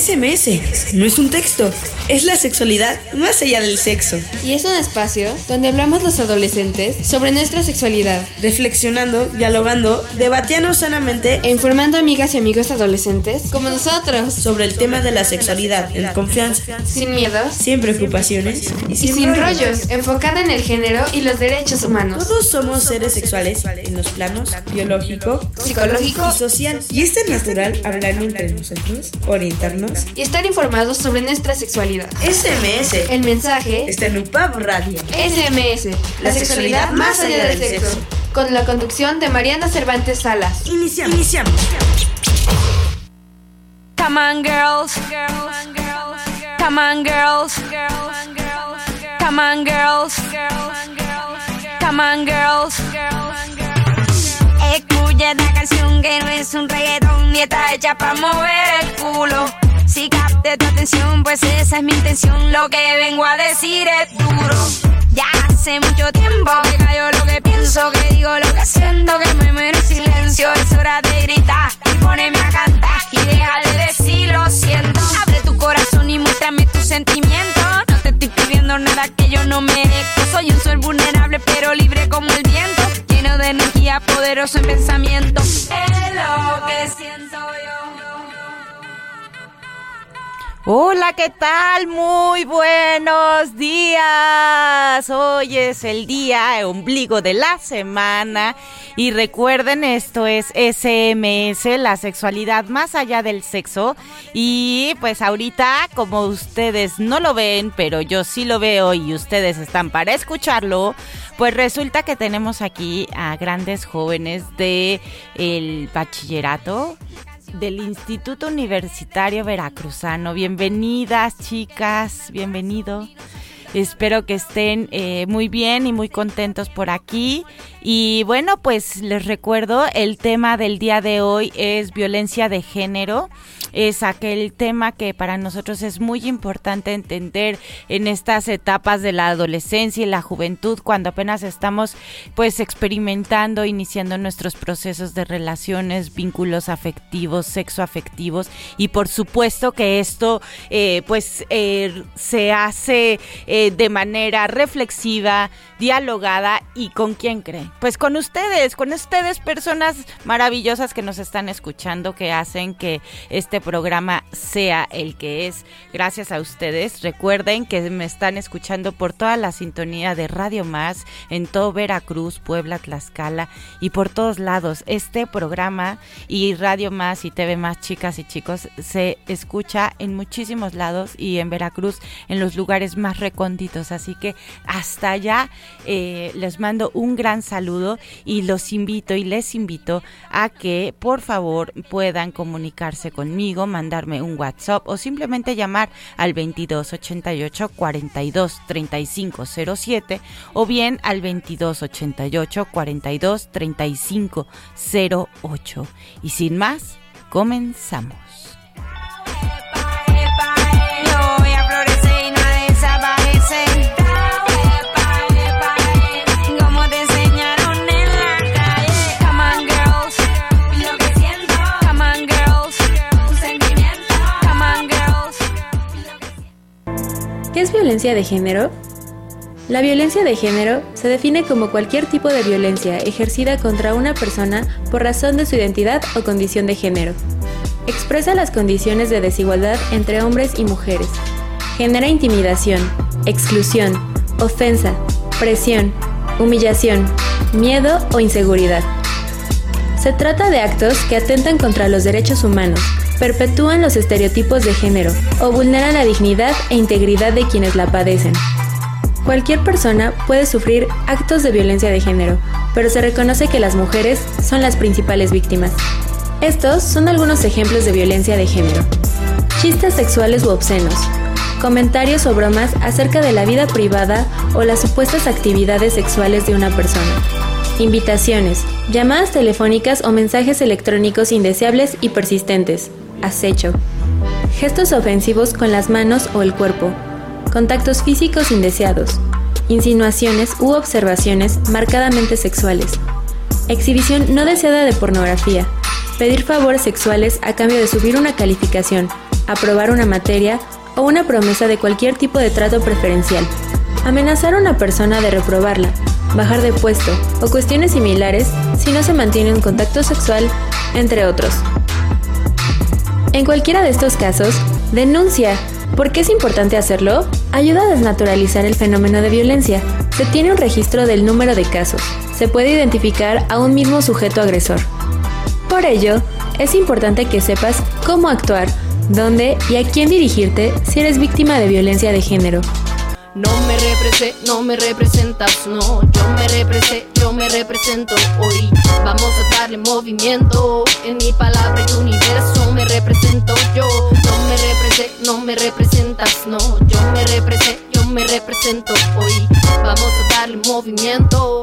SMS no es un texto, es la sexualidad más allá del sexo. Y es un espacio donde hablamos los adolescentes sobre nuestra sexualidad, reflexionando, dialogando, debatiendo sanamente e informando amigas y amigos adolescentes como nosotros sobre el tema de la sexualidad en confianza, sin miedos, sin preocupaciones y sin, rollos, enfocada en el género y los derechos humanos. Todos somos seres sexuales en los planos biológico, psicológico y social. Y es natural hablar entre nosotros, orientarnos y estar informados sobre nuestra sexualidad. SMS. El mensaje está en UPAB Radio. SMS. La, sexualidad, más allá del sexo. Con la conducción de Mariana Cervantes Salas. Iniciamos. Iniciamos. Come on, girls. Come on, girls. Come on, girls. Come on, girls. Escucha esta canción que no es un reggaetón ni está hecha para mover el culo. Si capte tu atención, pues esa es mi intención. Lo que vengo a decir es duro. Ya hace mucho tiempo que callo lo que pienso, que digo lo que siento, que me muero en silencio. Es hora de gritar y ponerme a cantar y deja de decir lo siento. Abre tu corazón y muéstrame tus sentimientos. No te estoy pidiendo nada que yo no merezco. Soy un sol vulnerable, pero libre como el viento. Lleno de energía, poderoso en pensamiento. Es lo que siento yo. Hola, ¿qué tal? Muy buenos días. Hoy es el día ombligo de la semana y recuerden esto es SMS, la sexualidad más allá del sexo y pues ahorita como ustedes no lo ven, pero yo sí lo veo y ustedes están para escucharlo, pues resulta que tenemos aquí a grandes jóvenes de el bachillerato del Instituto Universitario Veracruzano. Bienvenidas, chicas, bienvenido. Espero que estén eh, muy bien y muy contentos por aquí. Y bueno, pues les recuerdo, el tema del día de hoy es violencia de género es aquel tema que para nosotros es muy importante entender en estas etapas de la adolescencia y la juventud cuando apenas estamos pues experimentando, iniciando nuestros procesos de relaciones, vínculos afectivos, sexoafectivos y por supuesto que esto eh, pues eh, se hace eh, de manera reflexiva, dialogada y con quién cree. Pues con ustedes, con ustedes personas maravillosas que nos están escuchando, que hacen que este programa sea el que es. Gracias a ustedes. Recuerden que me están escuchando por toda la sintonía de Radio Más, en todo Veracruz, Puebla, Tlaxcala y por todos lados. Este programa y Radio Más y TV Más, chicas y chicos, se escucha en muchísimos lados y en Veracruz, en los lugares más recónditos. Así que hasta allá eh, les mando un gran saludo y los invito y les invito a que por favor puedan comunicarse conmigo mandarme un WhatsApp o simplemente llamar al 2288 42 35 07 o bien al 2288 42 35 08. Y sin más, comenzamos. ¿Qué es violencia de género? La violencia de género se define como cualquier tipo de violencia ejercida contra una persona por razón de su identidad o condición de género. Expresa las condiciones de desigualdad entre hombres y mujeres. Genera intimidación, exclusión, ofensa, presión, humillación, miedo o inseguridad. Se trata de actos que atentan contra los derechos humanos, perpetúan los estereotipos de género o vulneran la dignidad e integridad de quienes la padecen. Cualquier persona puede sufrir actos de violencia de género, pero se reconoce que las mujeres son las principales víctimas. Estos son algunos ejemplos de violencia de género. Chistes sexuales u obscenos. Comentarios o bromas acerca de la vida privada o las supuestas actividades sexuales de una persona invitaciones, llamadas telefónicas o mensajes electrónicos indeseables y persistentes, acecho, gestos ofensivos con las manos o el cuerpo, contactos físicos indeseados, insinuaciones u observaciones marcadamente sexuales, exhibición no deseada de pornografía, pedir favores sexuales a cambio de subir una calificación, aprobar una materia o una promesa de cualquier tipo de trato preferencial, amenazar a una persona de reprobarla, bajar de puesto o cuestiones similares si no se mantiene un contacto sexual, entre otros. En cualquiera de estos casos, denuncia. ¿Por qué es importante hacerlo? Ayuda a desnaturalizar el fenómeno de violencia. Se tiene un registro del número de casos. Se puede identificar a un mismo sujeto agresor. Por ello, es importante que sepas cómo actuar, dónde y a quién dirigirte si eres víctima de violencia de género. No me represé, no me representas, no, yo me represé, yo me represento hoy. Vamos a darle movimiento, en mi palabra y universo me represento yo. No me represé, no me representas, no, yo me represé, me represento hoy. Vamos a darle movimiento.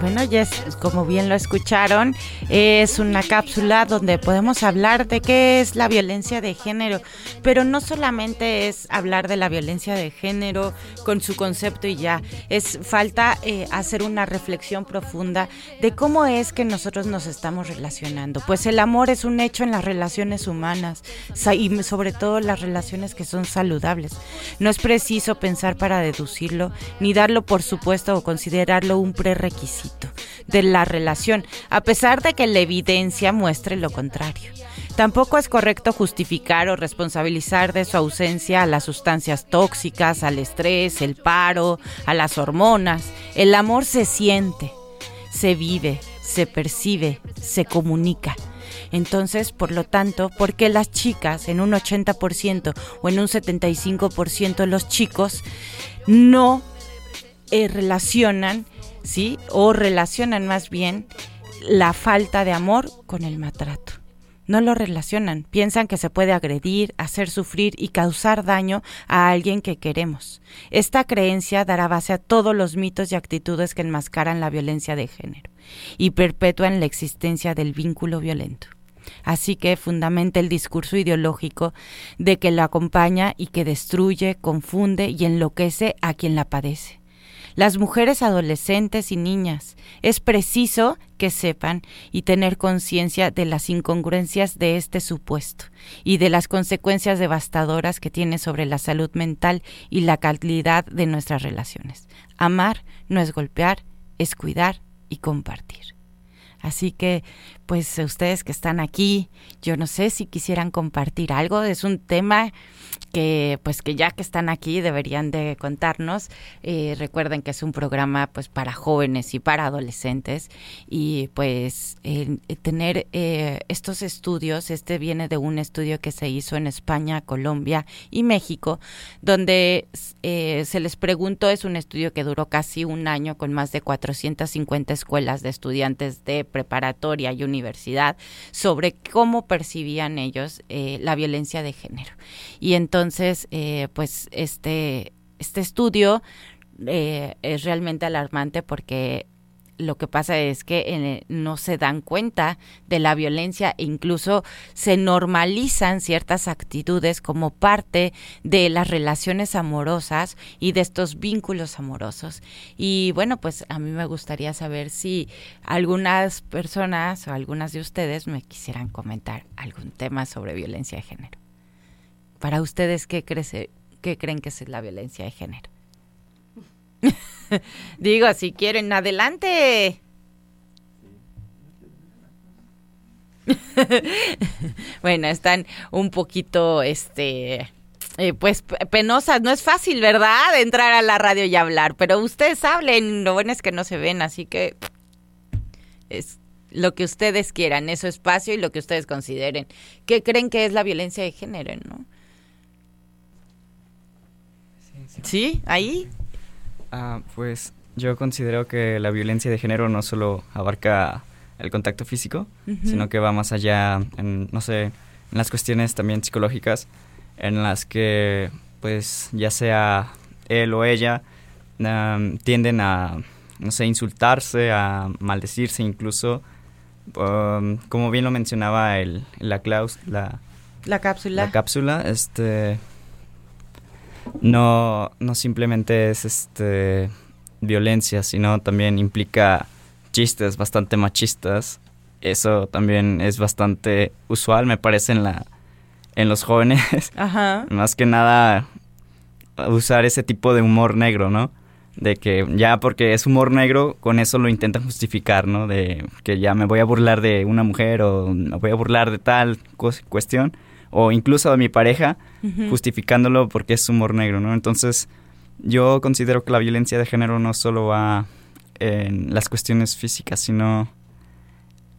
Bueno, ya como bien lo escucharon, es una cápsula donde podemos hablar de qué es la violencia de género, pero no solamente es hablar de la violencia de género con su concepto y ya, es falta eh, hacer una reflexión profunda de cómo es que nosotros nos estamos relacionando. Pues el amor es un hecho en las relaciones humanas y sobre todo las relaciones que son saludables. No es preciso pensar para deducirlo, ni darlo por supuesto o considerarlo un prerequisito de la relación, a pesar de que la evidencia muestre lo contrario. Tampoco es correcto justificar o responsabilizar de su ausencia a las sustancias tóxicas, al estrés, el paro, a las hormonas. El amor se siente, se vive, se percibe, se comunica. Entonces, por lo tanto, ¿por qué las chicas en un 80% o en un 75% los chicos no eh, relacionan ¿sí? O relacionan más bien la falta de amor con el maltrato. No lo relacionan, piensan que se puede agredir, hacer sufrir y causar daño a alguien que queremos. Esta creencia dará base a todos los mitos y actitudes que enmascaran la violencia de género y perpetúan la existencia del vínculo violento. Así que fundamenta el discurso ideológico de que lo acompaña y que destruye, confunde y enloquece a quien la padece las mujeres adolescentes y niñas. Es preciso que sepan y tener conciencia de las incongruencias de este supuesto y de las consecuencias devastadoras que tiene sobre la salud mental y la calidad de nuestras relaciones. Amar no es golpear, es cuidar y compartir. Así que, pues ustedes que están aquí, yo no sé si quisieran compartir algo, es un tema que pues que ya que están aquí deberían de contarnos. Eh, recuerden que es un programa pues para jóvenes y para adolescentes y pues tener eh, estos estudios, este viene de un estudio que se hizo en España, Colombia y México, donde eh, se les preguntó, es un estudio que duró casi un año con más de 450 escuelas de estudiantes de preparatoria y universidad sobre cómo percibían ellos la violencia de género. Y entonces, eh, pues este, este estudio eh, es realmente alarmante porque lo que pasa es que eh, no se dan cuenta de la violencia e incluso se normalizan ciertas actitudes como parte de las relaciones amorosas y de estos vínculos amorosos. Y bueno, pues a mí me gustaría saber si algunas personas o algunas de ustedes me quisieran comentar algún tema sobre violencia de género. Para ustedes, ¿qué, crece, qué creen que es la violencia de género? Digo, si quieren, adelante. bueno, están un poquito, este, eh, pues penosas. No es fácil, ¿verdad? Entrar a la radio y hablar, pero ustedes hablen. Lo bueno es que no se ven, así que es lo que ustedes quieran, es su espacio y lo que ustedes consideren. ¿Qué creen que es la violencia de género, no? Sí, ahí. Ah, pues yo considero que la violencia de género no solo abarca el contacto físico, sino que va más allá, en, no sé, en las cuestiones también psicológicas, en las que, pues, ya sea él o ella, tienden a, no sé, insultarse, a maldecirse incluso. Um, como bien lo mencionaba el, la, claus, la, la cápsula. La cápsula, este no, no simplemente es este violencia, sino también implica chistes bastante machistas. Eso también es bastante usual, me parece, en, la, en los jóvenes. Ajá. Más que nada usar ese tipo de humor negro, ¿no? De que ya porque es humor negro, con eso lo intentan justificar, ¿no? De que ya me voy a burlar de una mujer o me voy a burlar de tal cuestión. O incluso de mi pareja, justificándolo porque es humor negro, ¿no? Entonces, yo considero que la violencia de género no solo va en las cuestiones físicas, sino,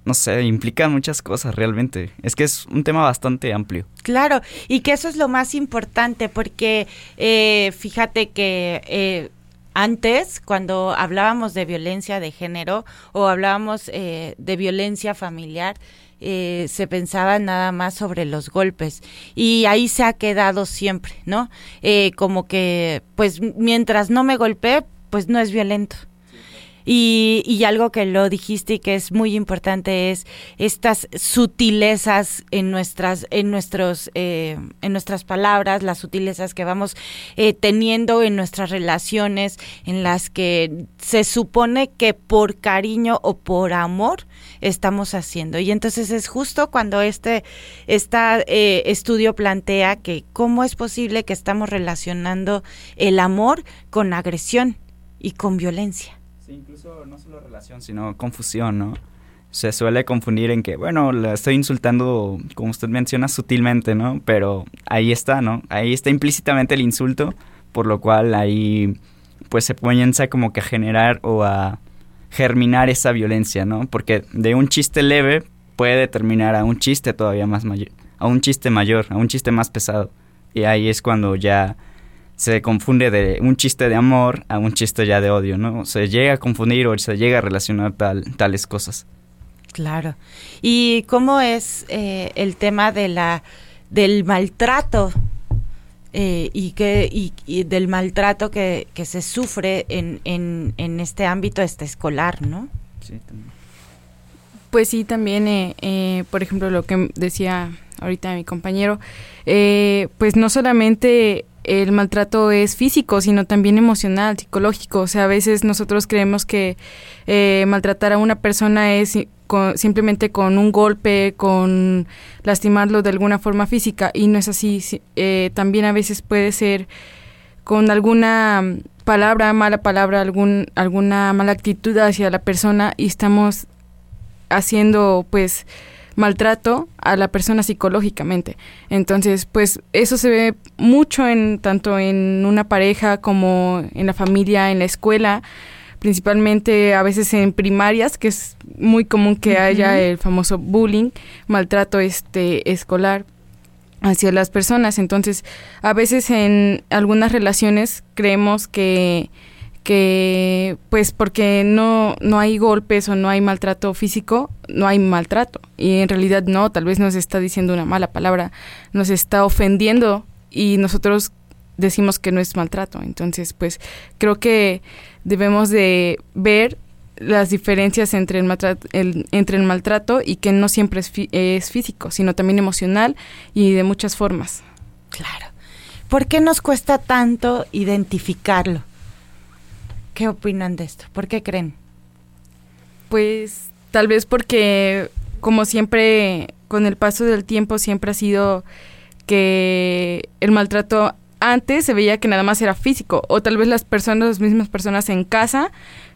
no sé, implica muchas cosas realmente. Es que es un tema bastante amplio. Claro, y que eso es lo más importante, porque eh, fíjate que... Eh, antes, cuando hablábamos de violencia de género o hablábamos eh, de violencia familiar, eh, se pensaba nada más sobre los golpes y ahí se ha quedado siempre, ¿no? Eh, como que, pues mientras no me golpee, pues no es violento. Y, y, algo que lo dijiste y que es muy importante es estas sutilezas en nuestras, en nuestros, eh, en nuestras palabras, las sutilezas que vamos eh, teniendo en nuestras relaciones, en las que se supone que por cariño o por amor estamos haciendo. Y entonces es justo cuando este, este estudio plantea que cómo es posible que estamos relacionando el amor con agresión y con violencia. Sí, incluso no solo relación, sino confusión, ¿no? Se suele confundir en que, bueno, la estoy insultando, como usted menciona, sutilmente, ¿no? Pero ahí está, ¿no? Ahí está implícitamente el insulto, por lo cual ahí pues se comienza como que a generar o a germinar esa violencia, ¿no? Porque de un chiste leve puede terminar a un chiste todavía más mayor, a un chiste mayor, a un chiste más pesado. Y ahí es cuando ya se confunde de un chiste de amor a un chiste ya de odio, ¿no? Se llega a confundir o se llega a relacionar tal, tales cosas. Claro. ¿Y cómo es eh, el tema de la del maltrato eh, y que y, del maltrato que, que se sufre en, en, en, este ámbito este escolar, ¿no? Sí, también. Pues sí, también, eh, eh, por ejemplo, lo que decía ahorita mi compañero, eh, pues no solamente el maltrato es físico, sino también emocional, psicológico. O sea, a veces nosotros creemos que eh, maltratar a una persona es simplemente con un golpe, con lastimarlo de alguna forma física, y no es así. Eh, también a veces puede ser con alguna palabra, mala palabra, algún, alguna mala actitud hacia la persona y estamos haciendo pues maltrato a la persona psicológicamente. Entonces, pues eso se ve mucho en tanto en una pareja como en la familia, en la escuela, principalmente a veces en primarias, que es muy común que haya el famoso bullying, maltrato este escolar hacia las personas. Entonces, a veces en algunas relaciones creemos que que pues porque no, no hay golpes o no hay maltrato físico, no hay maltrato. Y en realidad no, tal vez nos está diciendo una mala palabra, nos está ofendiendo y nosotros decimos que no es maltrato. Entonces, pues creo que debemos de ver las diferencias entre el, maltrato, entre el maltrato y que no siempre es, es físico, sino también emocional y de muchas formas. Claro. ¿Por qué nos cuesta tanto identificarlo? ¿Qué opinan de esto? ¿Por qué creen? Pues tal vez porque, como siempre, con el paso del tiempo siempre ha sido que el maltrato antes se veía que nada más era físico, o tal vez las personas, las mismas personas en casa,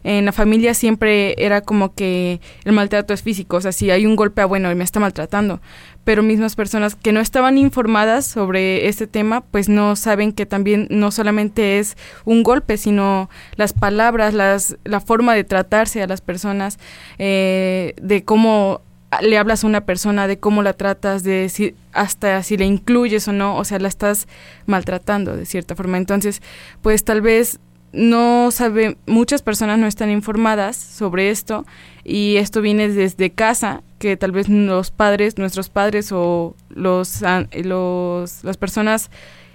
en la familia siempre era como que el maltrato es físico, o sea, si hay un golpe, ah, bueno, me está maltratando, pero mismas personas que no estaban informadas sobre este tema, pues no saben que también no solamente es un golpe, sino las palabras, las, la forma de tratarse a las personas, eh, de cómo le hablas a una persona, de cómo la tratas, de si, hasta si la incluyes o no, o sea, la estás maltratando de cierta forma. Entonces, pues tal vez no sabe, muchas personas no están informadas sobre esto y esto viene desde casa, que tal vez los padres, nuestros padres o los, los las personas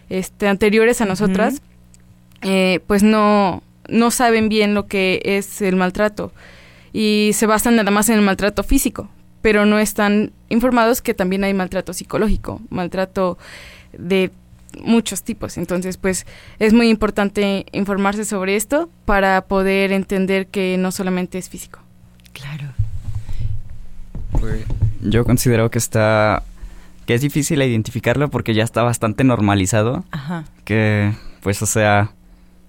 este, anteriores a nosotras, eh, pues no, no saben bien lo que es el maltrato y se basan nada más en el maltrato físico, pero no están informados que también hay maltrato psicológico, maltrato de muchos tipos. Entonces, pues es muy importante informarse sobre esto para poder entender que no solamente es físico. Claro. Pues, yo considero que está que es difícil identificarlo porque ya está bastante normalizado. Ajá. Que pues o sea,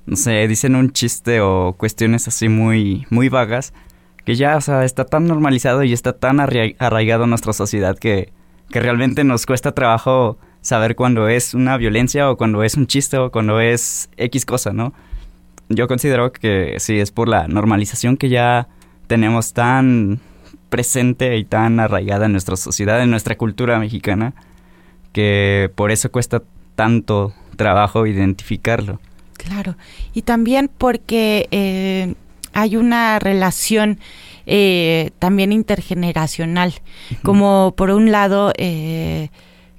no sé, dicen un chiste o cuestiones así muy muy vagas que ya, está tan normalizado y está tan arraigado en nuestra sociedad que, que realmente nos cuesta trabajo saber cuándo es una violencia o cuando es un chiste o cuando es X cosa, ¿no? Yo considero que sí, es por la normalización que ya tenemos tan presente y tan arraigada en nuestra sociedad, en nuestra cultura mexicana, que por eso cuesta tanto trabajo identificarlo. Claro, y también porque eh, hay una relación eh, también intergeneracional, como por un lado eh,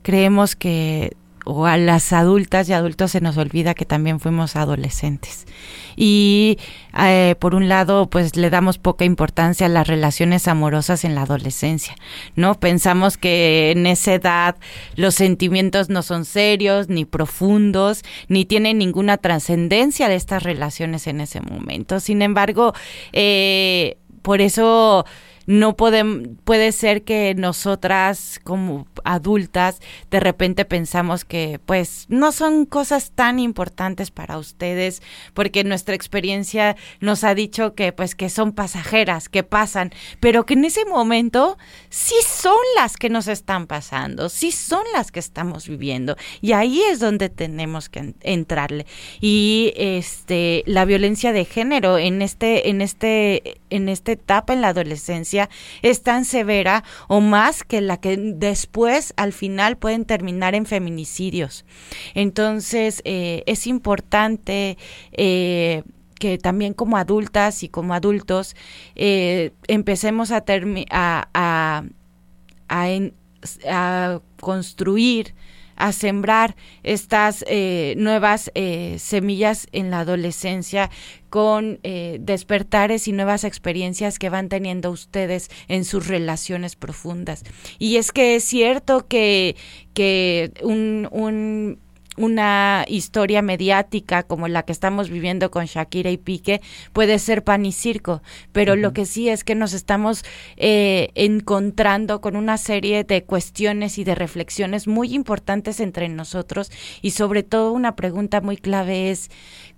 creemos que o a las adultas y adultos se nos olvida que también fuimos adolescentes. Y eh, por un lado, pues le damos poca importancia a las relaciones amorosas en la adolescencia, ¿no? Pensamos que en esa edad los sentimientos no son serios, ni profundos, ni tienen ninguna trascendencia de estas relaciones en ese momento. Sin embargo, eh, por eso no podemos, puede ser que nosotras como adultas de repente pensamos que pues no son cosas tan importantes para ustedes porque nuestra experiencia nos ha dicho que pues que son pasajeras, que pasan, pero que en ese momento sí son las que nos están pasando, sí son las que estamos viviendo y ahí es donde tenemos que entrarle. Y este la violencia de género en este en este en esta etapa en la adolescencia es tan severa o más que la que después al final pueden terminar en feminicidios. Entonces eh, es importante eh, que también como adultas y como adultos eh, empecemos a, construir a sembrar estas eh, nuevas eh, semillas en la adolescencia con eh, despertares y nuevas experiencias que van teniendo ustedes en sus relaciones profundas. Y es que es cierto que, que un, un una historia mediática como la que estamos viviendo con Shakira y Pique puede ser pan y circo, pero lo que sí es que nos estamos eh, encontrando con una serie de cuestiones y de reflexiones muy importantes entre nosotros. Y sobre todo una pregunta muy clave es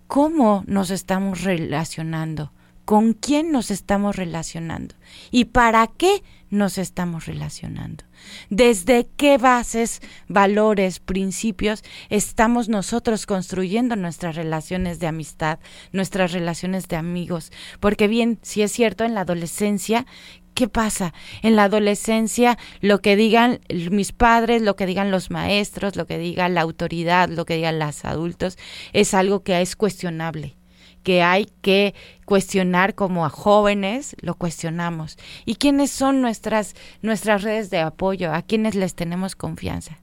¿cómo nos estamos relacionando? ¿Con quién nos estamos relacionando? ¿Y para qué nos estamos relacionando? desde qué bases, valores, principios estamos nosotros construyendo nuestras relaciones de amistad, nuestras relaciones de amigos. Porque bien, si es cierto, en la adolescencia ¿Qué pasa? En la adolescencia, lo que digan mis padres, lo que digan los maestros, lo que diga la autoridad, lo que digan los adultos, es algo que es cuestionable que hay que cuestionar como a jóvenes, lo cuestionamos. ¿Y quiénes son nuestras, nuestras redes de apoyo? ¿A quiénes les tenemos confianza?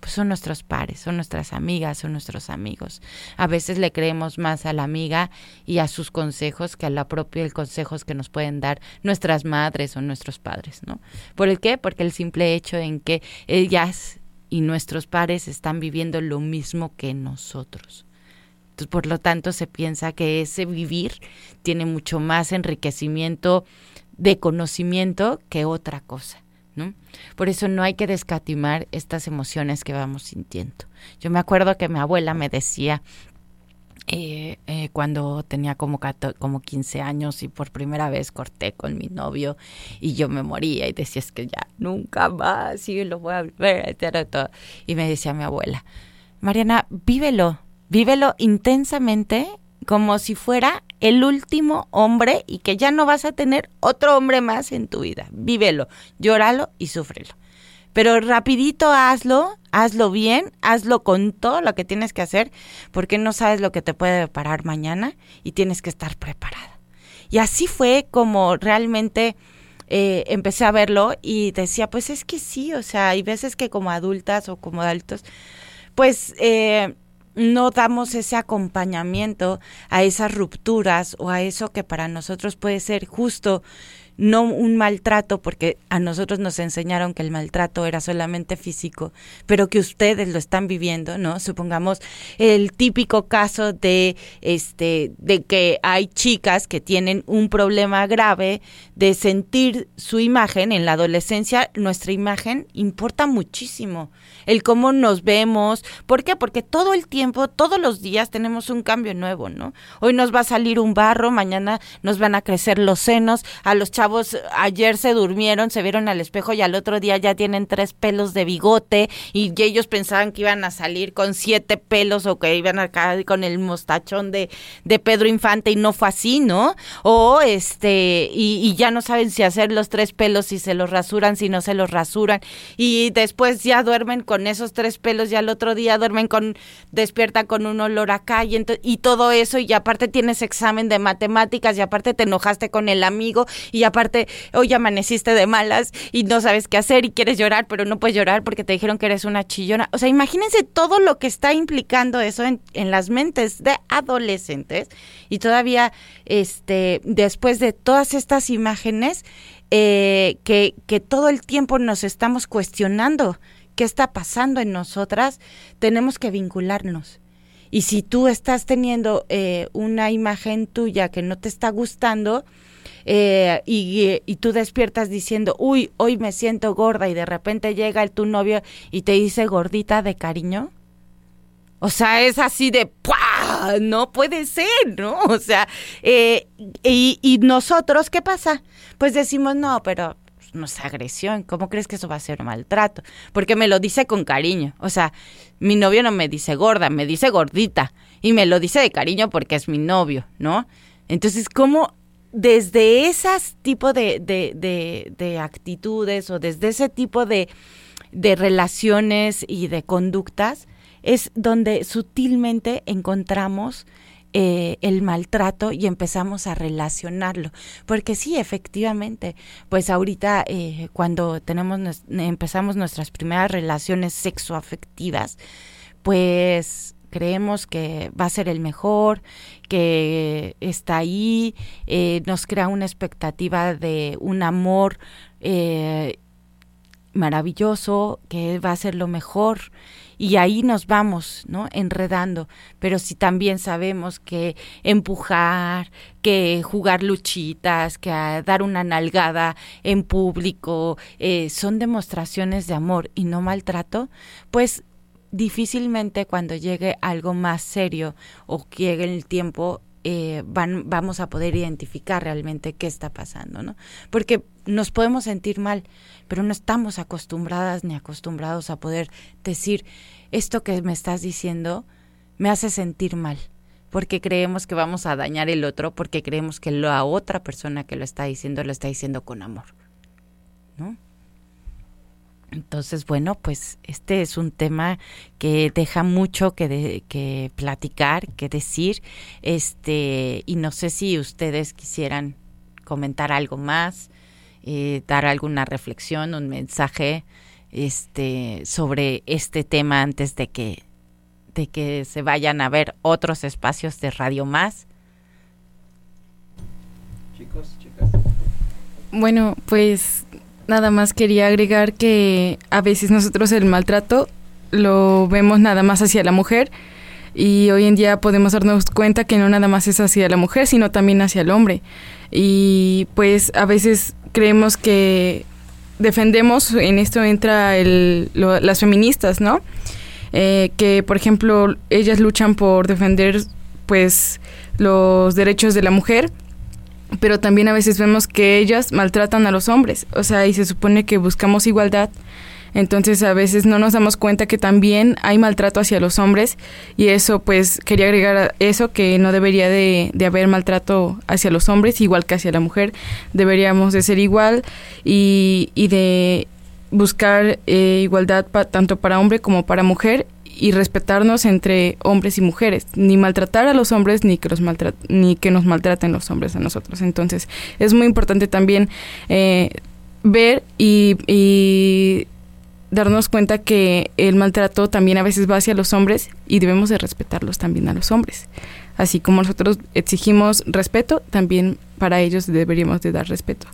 Pues son nuestros pares, son nuestras amigas, son nuestros amigos. A veces le creemos más a la amiga y a sus consejos que a la propia consejos que nos pueden dar nuestras madres o nuestros padres, ¿no? ¿Por el qué? Porque el simple hecho en que ellas y nuestros pares están viviendo lo mismo que nosotros por lo tanto, se piensa que ese vivir tiene mucho más enriquecimiento de conocimiento que otra cosa. ¿no? Por eso no hay que descatimar estas emociones que vamos sintiendo. Yo me acuerdo que mi abuela me decía, eh, eh, cuando tenía como, como 15 años y por primera vez corté con mi novio y yo me moría y decía es que ya nunca más y lo voy a ver y me decía mi abuela Mariana vívelo vívelo intensamente como si fuera el último hombre y que ya no vas a tener otro hombre más en tu vida. Vívelo, llóralo y súfrelo. Pero rapidito hazlo, hazlo bien, hazlo con todo lo que tienes que hacer, porque no sabes lo que te puede parar mañana y tienes que estar preparada. Y así fue como realmente eh, empecé a verlo y decía, pues es que sí, o sea, hay veces que como adultas o como adultos, pues... Eh, no damos ese acompañamiento a esas rupturas o a eso que para nosotros puede ser justo no un maltrato, porque a nosotros nos enseñaron que el maltrato era solamente físico, pero que ustedes lo están viviendo, ¿no? Supongamos el típico caso de este de que hay chicas que tienen un problema grave de sentir su imagen en la adolescencia, nuestra imagen importa muchísimo. El cómo nos vemos, ¿por qué? Porque todo el tiempo, todos los días tenemos un cambio nuevo, ¿no? Hoy nos va a salir un barro, mañana nos van a crecer los senos, a los chavos ayer se durmieron, se vieron al espejo y al otro día ya tienen tres pelos de bigote y ellos pensaban que iban a salir con siete pelos o que iban acá con el mostachón de, de Pedro Infante y no fue así, ¿no? O este, y, ya no saben si hacer los tres pelos, si se los rasuran, si no se los rasuran y después ya duermen con esos tres pelos y al otro día duermen con, despiertan con un olor acá y, y todo eso y aparte tienes examen de matemáticas y aparte te enojaste con el amigo y aparte aparte hoy amaneciste de malas y no sabes qué hacer y quieres llorar, pero no puedes llorar porque te dijeron que eres una chillona. O sea, imagínense todo lo que está implicando eso en, en las mentes de adolescentes y todavía, este, después de todas estas imágenes, eh, que, que todo el tiempo nos estamos cuestionando qué está pasando en nosotras, tenemos que vincularnos. Y si tú estás teniendo eh, una imagen tuya que no te está gustando, eh, y, y, tú despiertas diciendo, uy, hoy me siento gorda y de repente llega el tu novio y te dice gordita de cariño. O sea, es así de, ¡pua! no puede ser, ¿no? O sea, eh, y, y nosotros, ¿qué pasa? Pues decimos, no, pero no es agresión, ¿cómo crees que eso va a ser maltrato? Porque me lo dice con cariño, o sea, mi novio no me dice gorda, me dice gordita, y me lo dice de cariño porque es mi novio, ¿no? Entonces, ¿cómo desde esas tipo de, de, de, actitudes o desde ese tipo de, de relaciones y de conductas es donde sutilmente encontramos eh, el maltrato y empezamos a relacionarlo. Porque sí, efectivamente, pues ahorita eh, cuando tenemos empezamos nuestras primeras relaciones sexoafectivas, pues creemos que va a ser el mejor, que está ahí, eh, nos crea una expectativa de un amor eh, maravilloso, que va a ser lo mejor. Y ahí nos vamos, ¿no? Enredando. Pero si también sabemos que empujar, que jugar luchitas, que dar una nalgada en público, eh, son demostraciones de amor y no maltrato, pues difícilmente cuando llegue algo más serio o llegue el tiempo eh, van, vamos a poder identificar realmente qué está pasando, ¿no? Porque nos podemos sentir mal, pero no estamos acostumbradas ni acostumbrados a poder decir esto que me estás diciendo me hace sentir mal, porque creemos que vamos a dañar el otro, porque creemos que la otra persona que lo está diciendo lo está diciendo con amor, ¿no? Entonces, bueno, pues este es un tema que deja mucho que, que platicar, que decir, este, y no sé si ustedes quisieran comentar algo más, eh, dar alguna reflexión, un mensaje, este, sobre este tema antes de que, de que se vayan a ver otros espacios de Radio Más. Chicos, chicas. Bueno, pues nada más quería agregar que a veces nosotros el maltrato lo vemos nada más hacia la mujer y hoy en día podemos darnos cuenta que no nada más es hacia la mujer, sino también hacia el hombre. Y pues a veces creemos que defendemos, en esto entra el, las feministas, ¿no? Eh, que por ejemplo ellas luchan por defender pues los derechos de la mujer pero también a veces vemos que ellas maltratan a los hombres, o sea, y se supone que buscamos igualdad, entonces a veces no nos damos cuenta que también hay maltrato hacia los hombres y eso pues quería agregar eso que no debería de, haber maltrato hacia los hombres igual que hacia la mujer, deberíamos de ser igual y, y de buscar eh, igualdad tanto para hombre como para mujer y respetarnos entre hombres y mujeres, ni maltratar a los hombres ni que los ni que nos maltraten los hombres a nosotros. Entonces es muy importante también eh, ver y, darnos cuenta que el maltrato también a veces va hacia los hombres y debemos de respetarlos también a los hombres. Así como nosotros exigimos respeto, también para ellos deberíamos de dar respeto.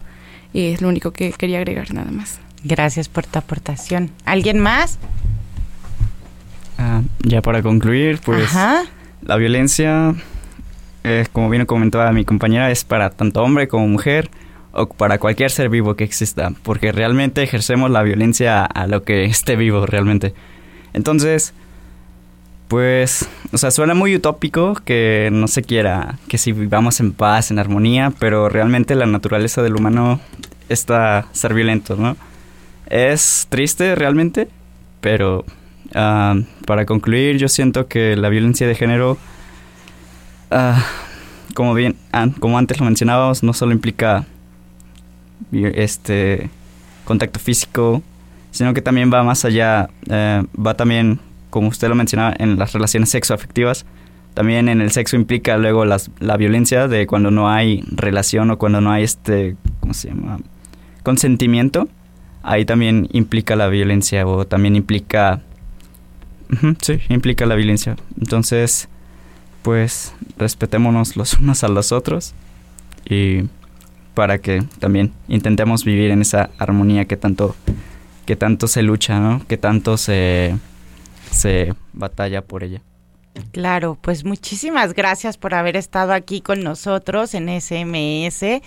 Y es lo único que quería agregar nada más. Gracias por tu aportación. ¿Alguien más? Ah, ya para concluir, pues la violencia, eh, como bien comentaba mi compañera, es para tanto hombre como mujer o para cualquier ser vivo que exista, porque realmente ejercemos la violencia a lo que esté vivo realmente. Entonces, pues, o sea, suena muy utópico que no se quiera que si vivamos en paz, en armonía, pero realmente la naturaleza del humano está ser violento, ¿no? Es triste realmente, pero ah, para concluir, yo siento que la violencia de género, ah, como bien, como antes lo mencionábamos, no solo implica este contacto físico, sino que también va más allá, eh, va también, como usted lo mencionaba, en las relaciones sexoafectivas. También en el sexo implica luego la violencia de cuando no hay relación o cuando no hay este, ¿cómo se llama? Consentimiento. Ahí también implica la violencia o también implica... sí, implica la violencia. Entonces, pues respetémonos los unos a los otros y para que también intentemos vivir en esa armonía que tanto, que tanto se lucha, ¿no? Que tanto se, se batalla por ella. Claro, pues muchísimas gracias por haber estado aquí con nosotros en SMS.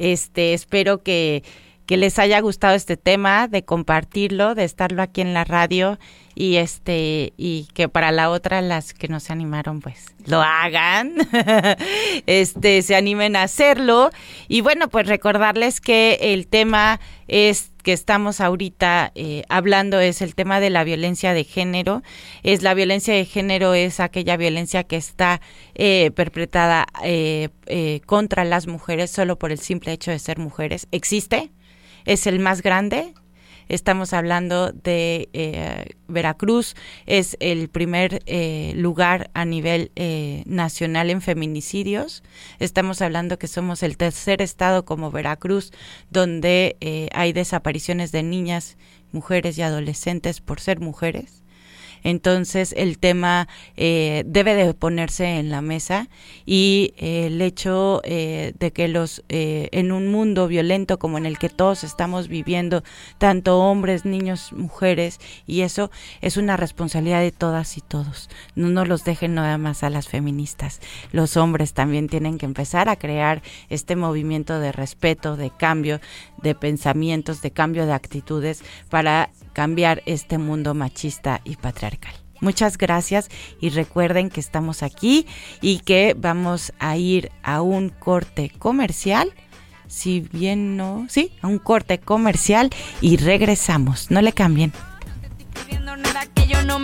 Este, espero que, que les haya gustado este tema, de compartirlo, de estarlo aquí en la radio y este y que para la otra las que no se animaron pues lo hagan. Este se animen a hacerlo. Y bueno pues recordarles que el tema es que estamos ahorita eh, hablando es el tema de la violencia de género. Es la violencia de género es aquella violencia que está eh, perpetrada eh, contra las mujeres solo por el simple hecho de ser mujeres. Existe es el más grande Estamos hablando de eh, Veracruz, es el primer eh, lugar a nivel eh, nacional en feminicidios. Estamos hablando que somos el tercer estado como Veracruz, donde hay desapariciones de niñas, mujeres y adolescentes por ser mujeres. Entonces el tema eh, debe de ponerse en la mesa y eh, el hecho eh, de que los en un mundo violento como en el que todos estamos viviendo, tanto hombres, niños, mujeres, y eso es una responsabilidad de todas y todos. No nos los dejen nada más a las feministas. Los hombres también tienen que empezar a crear este movimiento de respeto, de cambio, de pensamientos, de cambio de actitudes para cambiar este mundo machista y patriarcal. Muchas gracias y recuerden que estamos aquí y que vamos a ir a un corte comercial. Si bien no, sí, a un corte comercial y regresamos. No le cambien. que yo no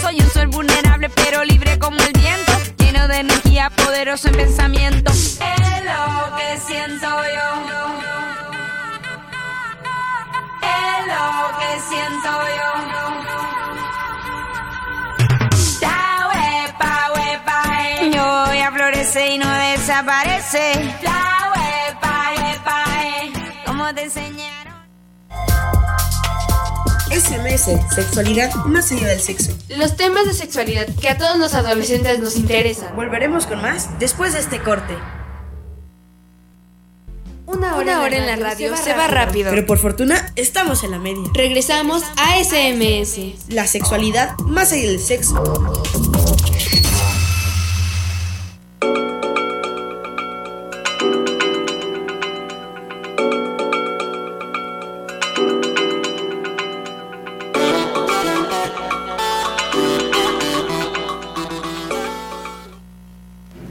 Soy un sol vulnerable pero libre como el viento, lleno de energía, poderoso en pensamiento. Es lo que siento yo es lo que siento yo. La huepa, huepa, eh. Yo voy a florecer y no desaparece. La huepa, huepa, eh. Como te enseñaron. SMS, sexualidad más allá del sexo. Los temas de sexualidad que a todos los adolescentes nos interesan. Volveremos con más después de este corte. Una hora, en, la radio se va, rápido. Pero por fortuna estamos en la media. Regresamos a SMS. La sexualidad más allá del sexo.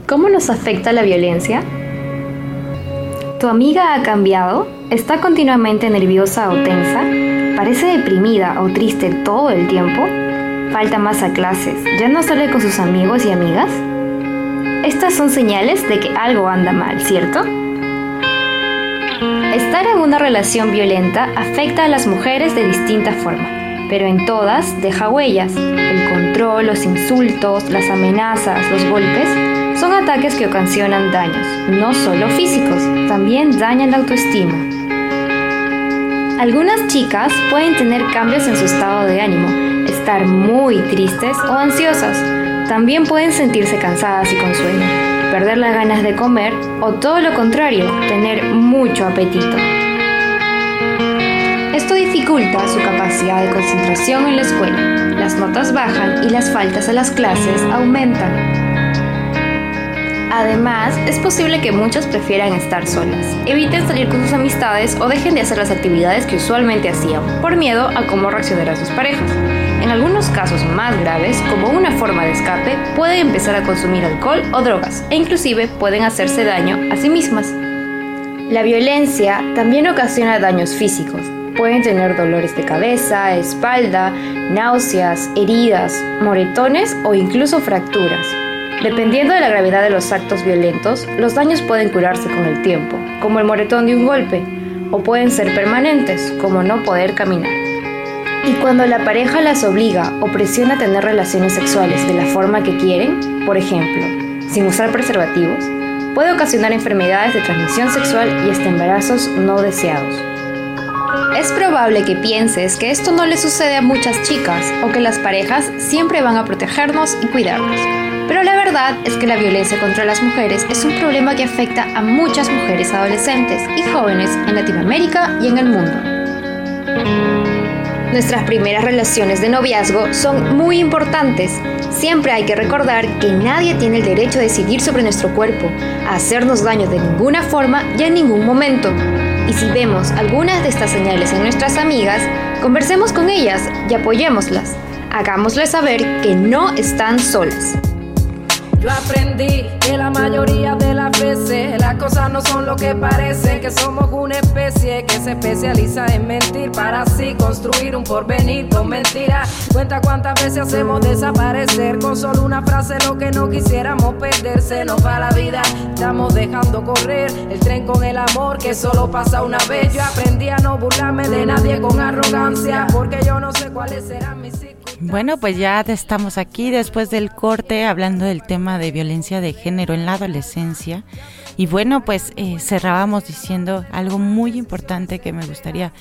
¿Cómo nos afecta la violencia? ¿Tu amiga ha cambiado? ¿Está continuamente nerviosa o tensa? ¿Parece deprimida o triste todo el tiempo? ¿Falta más a clases? ¿Ya no sale con sus amigos y amigas? Estas son señales de que algo anda mal, ¿cierto? Estar en una relación violenta afecta a las mujeres de distinta forma, pero en todas deja huellas. El control, los insultos, las amenazas, los golpes son ataques que ocasionan daños, no solo físicos, también dañan la autoestima. Algunas chicas pueden tener cambios en su estado de ánimo, estar muy tristes o ansiosas. También pueden sentirse cansadas y con sueño, perder las ganas de comer o todo lo contrario, tener mucho apetito. Esto dificulta su capacidad de concentración en la escuela. Las notas bajan y las faltas a las clases aumentan. Además, es posible que muchos prefieran estar solas, eviten salir con sus amistades o dejen de hacer las actividades que usualmente hacían, por miedo a cómo reaccionarán sus parejas. En algunos casos más graves, como una forma de escape, pueden empezar a consumir alcohol o drogas e inclusive pueden hacerse daño a sí mismas. La violencia también ocasiona daños físicos. Pueden tener dolores de cabeza, espalda, náuseas, heridas, moretones o incluso fracturas. Dependiendo de la gravedad de los actos violentos, los daños pueden curarse con el tiempo, como el moretón de un golpe, o pueden ser permanentes, como no poder caminar. Y cuando la pareja las obliga o presiona a tener relaciones sexuales de la forma que quieren, por ejemplo, sin usar preservativos, puede ocasionar enfermedades de transmisión sexual y hasta embarazos no deseados. Es probable que pienses que esto no le sucede a muchas chicas o que las parejas siempre van a protegernos y cuidarnos. Pero la verdad es que la violencia contra las mujeres es un problema que afecta a muchas mujeres adolescentes y jóvenes en Latinoamérica y en el mundo. Nuestras primeras relaciones de noviazgo son muy importantes. Siempre hay que recordar que nadie tiene el derecho a decidir sobre nuestro cuerpo, a hacernos daño de ninguna forma y en ningún momento. Y si vemos algunas de estas señales en nuestras amigas, conversemos con ellas y apoyémoslas. Hagámosles saber que no están solas. Yo aprendí que la mayoría de las veces las cosas no son lo que parecen, que somos una especie que se especializa en mentir para así construir un porvenir con mentiras. Cuenta cuántas veces hacemos desaparecer con solo una frase lo que no quisiéramos perderse, nos va la vida. Estamos dejando correr el tren con el amor que solo pasa una vez. Yo aprendí a no burlarme de nadie con arrogancia, porque yo no sé cuáles serán mis bueno, pues ya estamos aquí después del corte hablando del tema de violencia de género en la adolescencia. Y bueno, pues eh, cerrábamos diciendo algo muy importante que me gustaría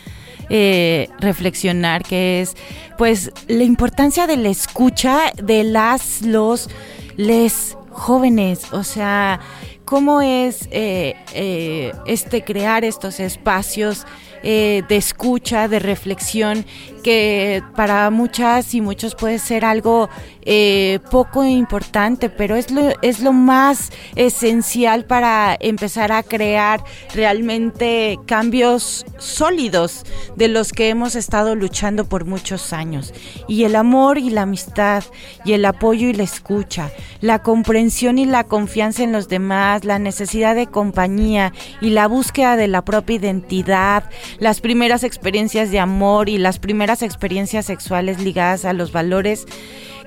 eh, reflexionar, que es pues la importancia de la escucha de las, los, les jóvenes. O sea, cómo es eh, este crear estos espacios de escucha, de reflexión que para muchas y muchos puede ser algo eh, poco importante, pero es lo, es lo más esencial para empezar a crear realmente cambios sólidos de los que hemos estado luchando por muchos años. Y el amor y la amistad, y el apoyo y la escucha, la comprensión y la confianza en los demás, la necesidad de compañía y la búsqueda de la propia identidad, las primeras experiencias de amor y las primeras experiencias sexuales ligadas a los valores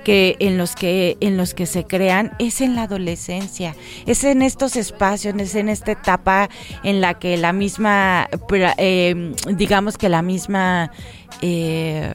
que en los que en los que se crean es en la adolescencia, es en estos espacios, es en esta etapa en la que la misma, eh, digamos que la misma eh,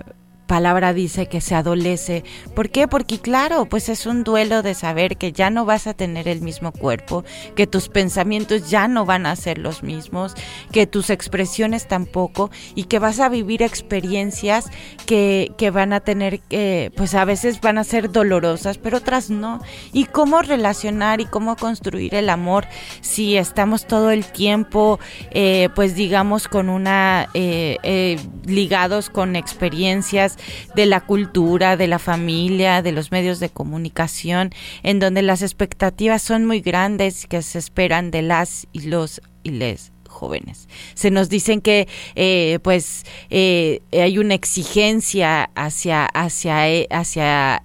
palabra dice que se adolece. ¿Por qué? Porque claro, pues es un duelo de saber que ya no vas a tener el mismo cuerpo, que tus pensamientos ya no van a ser los mismos, que tus expresiones tampoco y que vas a vivir experiencias que, que van a tener que, pues a veces van a ser dolorosas, pero otras no. Y cómo relacionar y cómo construir el amor si estamos todo el tiempo, eh, pues digamos, con una, eh, eh, ligados con experiencias de la cultura, de la familia, de los medios de comunicación, en donde las expectativas son muy grandes que se esperan de las y los y les jóvenes. Se nos dicen que eh, pues eh, hay una exigencia hacia hacia eh, hacia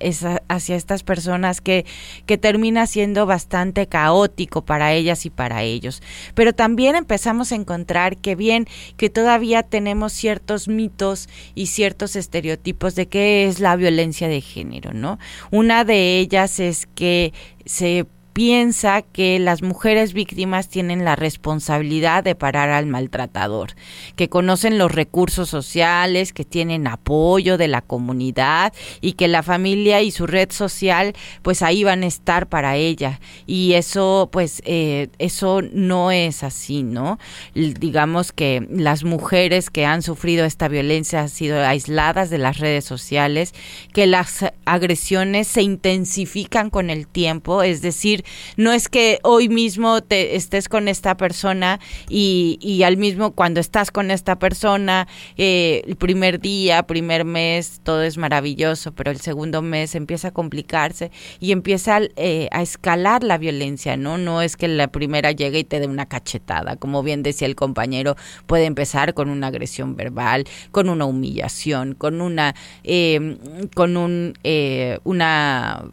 hacia estas personas que que termina siendo bastante caótico para ellas y para ellos. Pero también empezamos a encontrar que bien que todavía tenemos ciertos mitos y ciertos estereotipos de qué es la violencia de género, ¿no? Una de ellas es que se piensa que las mujeres víctimas tienen la responsabilidad de parar al maltratador, que conocen los recursos sociales, que tienen apoyo de la comunidad y que la familia y su red social pues ahí van a estar para ella y eso pues eh, eso no es así, ¿no? Digamos que las mujeres que han sufrido esta violencia han sido aisladas de las redes sociales, que las agresiones se intensifican con el tiempo, es decir, no es que hoy mismo te estés con esta persona y, al mismo cuando estás con esta persona, eh, el primer día, primer mes, todo es maravilloso, pero el segundo mes empieza a complicarse y empieza eh, a escalar la violencia, ¿no? No es que la primera llegue y te dé una cachetada, como bien decía el compañero, puede empezar con una agresión verbal, con una humillación, con una, eh, con un, una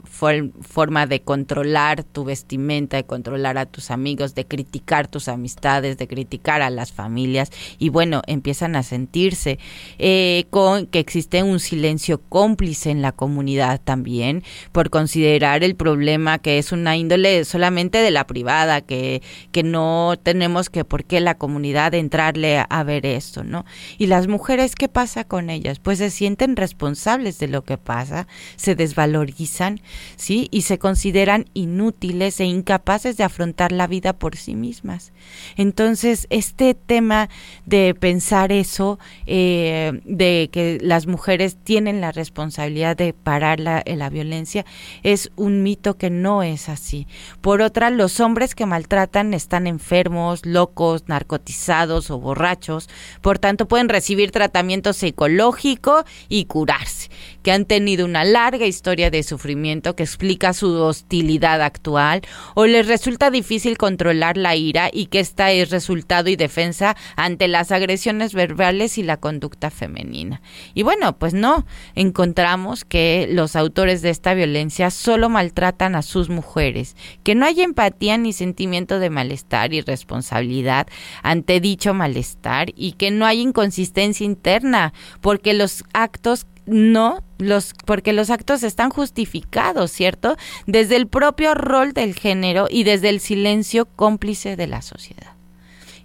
forma de controlar tu vestimenta, de controlar a tus amigos, de criticar tus amistades, de criticar a las familias y bueno, empiezan a sentirse eh, con que existe un silencio cómplice en la comunidad también por considerar el problema que es una índole solamente de la privada, que, que no tenemos que por qué la comunidad entrarle a, a ver esto, ¿no? Y las mujeres, ¿qué pasa con ellas? Pues se sienten responsables de lo que pasa, se desvalorizan, ¿sí? Y se consideran inútiles e incapaces de afrontar la vida por sí mismas. Entonces, este tema de pensar eso, eh, de que las mujeres tienen la responsabilidad de parar la, la violencia, es un mito que no es así. Por otra, los hombres que maltratan están enfermos, locos, narcotizados o borrachos, por tanto pueden recibir tratamiento psicológico y curarse, que han tenido una larga historia de sufrimiento que explica su hostilidad actual o les resulta difícil controlar la ira y que esta es resultado y defensa ante las agresiones verbales y la conducta femenina. Y bueno, pues no, encontramos que los autores de esta violencia solo maltratan a sus mujeres, que no hay empatía ni sentimiento de malestar y responsabilidad ante dicho malestar y que no hay inconsistencia interna, porque los actos no los porque los actos están justificados, ¿cierto? Desde el propio rol del género y desde el silencio cómplice de la sociedad.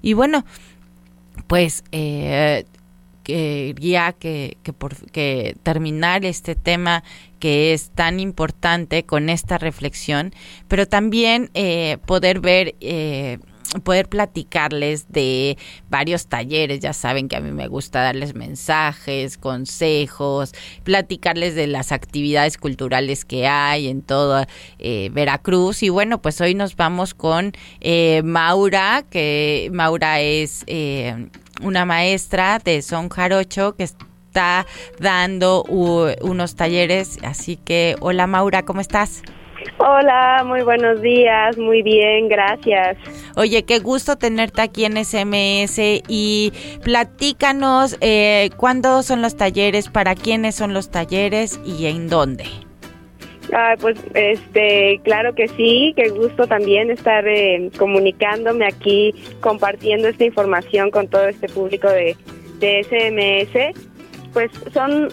Y bueno, pues eh, quería que, que, por, que terminar este tema que es tan importante con esta reflexión, pero también eh, poder ver eh, poder platicarles de varios talleres, ya saben que a mí me gusta darles mensajes, consejos, platicarles de las actividades culturales que hay en toda eh, Veracruz y bueno, pues hoy nos vamos con eh, Maura, que Maura es eh, una maestra de son jarocho que está dando unos talleres, así que hola Maura, ¿cómo estás? Hola, muy buenos días, muy bien, gracias. Oye, qué gusto tenerte aquí en SMS y platícanos eh, cuándo son los talleres, para quiénes son los talleres y en dónde. Ah, pues este, claro que sí, qué gusto también estar eh, comunicándome aquí, compartiendo esta información con todo este público de, de SMS. Pues son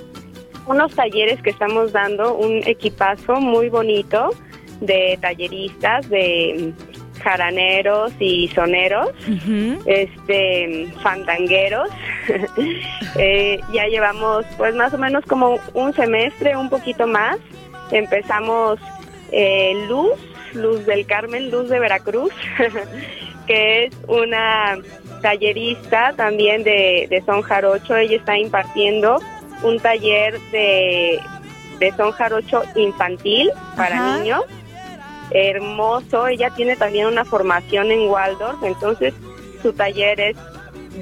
unos talleres que estamos dando, un equipazo muy bonito de talleristas, de jaraneros y soneros, este, fandangueros. eh, ya llevamos pues más o menos como un semestre, un poquito más. Empezamos eh, Luz, Luz del Carmen, Luz de Veracruz, que es una tallerista también de, de Son Jarocho. Ella está impartiendo un taller de, de son jarocho infantil para niños. Hermoso, ella tiene también una formación en Waldorf, entonces su taller es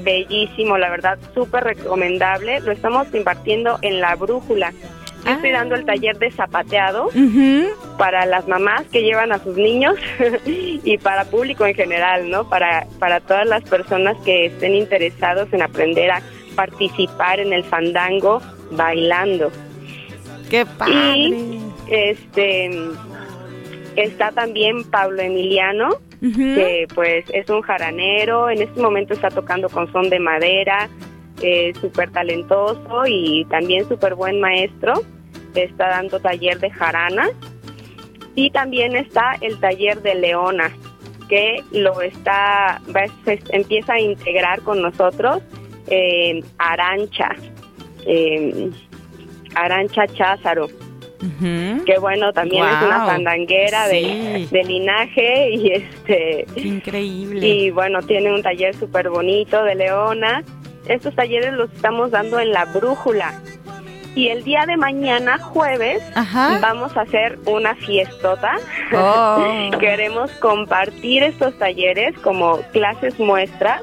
bellísimo, la verdad, súper recomendable. Lo estamos impartiendo en la brújula. Yo estoy dando el taller de zapateado para las mamás que llevan a sus niños y para público en general, ¿no? Para, para todas las personas que estén interesados en aprender a participar en el fandango bailando. ¡Qué padre! Y este está también Pablo Emiliano, que pues es un jaranero, en este momento está tocando con son de madera, eh, súper talentoso y también súper buen maestro, está dando taller de jarana. Y también está el taller de leona que lo está empieza a integrar con nosotros eh, Arancha, eh, Arancha Cházaro. Que bueno, también es una fandanguera de, linaje y este... increíble. Y bueno, tiene un taller súper bonito de Leona. Estos talleres los estamos dando en la brújula. Y el día de mañana, jueves, vamos a hacer una fiestota. Oh. Queremos compartir estos talleres como clases muestras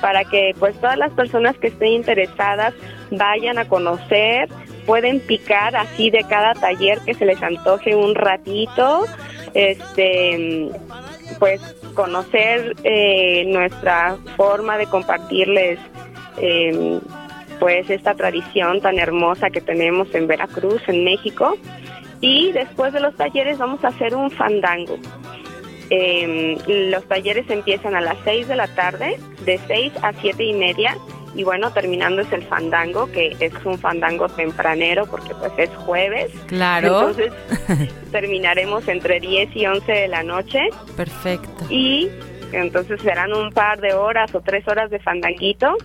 para que pues todas las personas que estén interesadas vayan a conocer, pueden picar así de cada taller que se les antoje un ratito, este pues conocer eh, nuestra forma de compartirles eh, pues esta tradición tan hermosa que tenemos en Veracruz, en México. Y después de los talleres vamos a hacer un fandango. Em, los talleres empiezan a las 6 de la tarde, de 6 a 7 y media. Y bueno, terminando es el fandango, que es un fandango tempranero porque pues es jueves. Claro. Entonces terminaremos entre 10 y 11 de la noche. Perfecto. Y entonces serán un par de horas o tres horas de fandanguito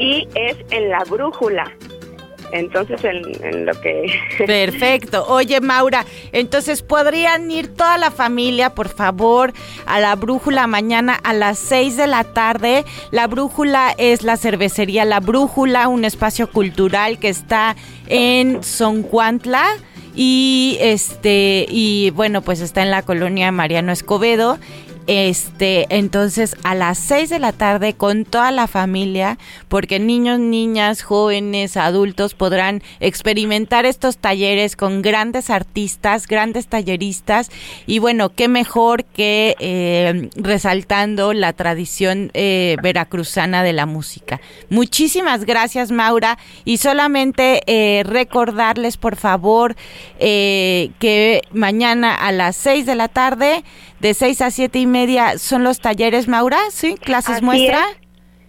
y es en la brújula. Entonces, en, lo que... Perfecto. Oye, Maura, entonces podrían ir toda la familia, por favor, a la brújula mañana a las 6 de la tarde. La brújula es la cervecería La Brújula, un espacio cultural que está en Soncuantla y este y bueno pues está en la colonia Mariano Escobedo este, entonces a las 6 de la tarde con toda la familia, porque niños, niñas, jóvenes, adultos podrán experimentar estos talleres con grandes artistas, grandes talleristas y bueno, qué mejor que eh, resaltando la tradición eh, veracruzana de la música. Muchísimas gracias Maura y solamente eh, recordarles por favor que mañana a las 6 de la tarde de 6 a 7 y media son los talleres, Maura, ¿sí? ¿Clases muestra?